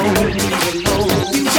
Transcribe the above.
oh, oh, oh.